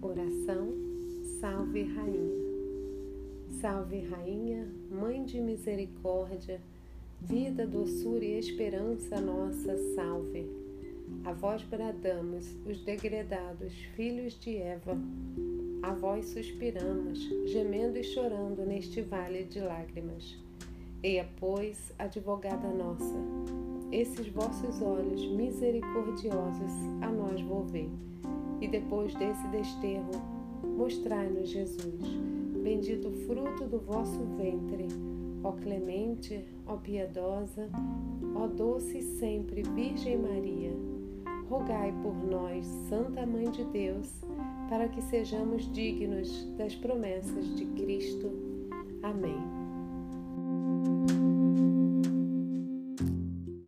Oração Salve Rainha. Salve Rainha, Mãe de Misericórdia, Vida, doçura e esperança nossa, salve. A vós bradamos, os degredados, filhos de Eva. A vós suspiramos, gemendo e chorando neste vale de lágrimas. Eia, pois, advogada nossa, esses vossos olhos misericordiosos a nós volvei depois desse desterro, mostrai-nos Jesus, bendito fruto do vosso ventre, ó clemente, ó piedosa, ó doce sempre Virgem Maria. Rogai por nós, Santa Mãe de Deus, para que sejamos dignos das promessas de Cristo. Amém.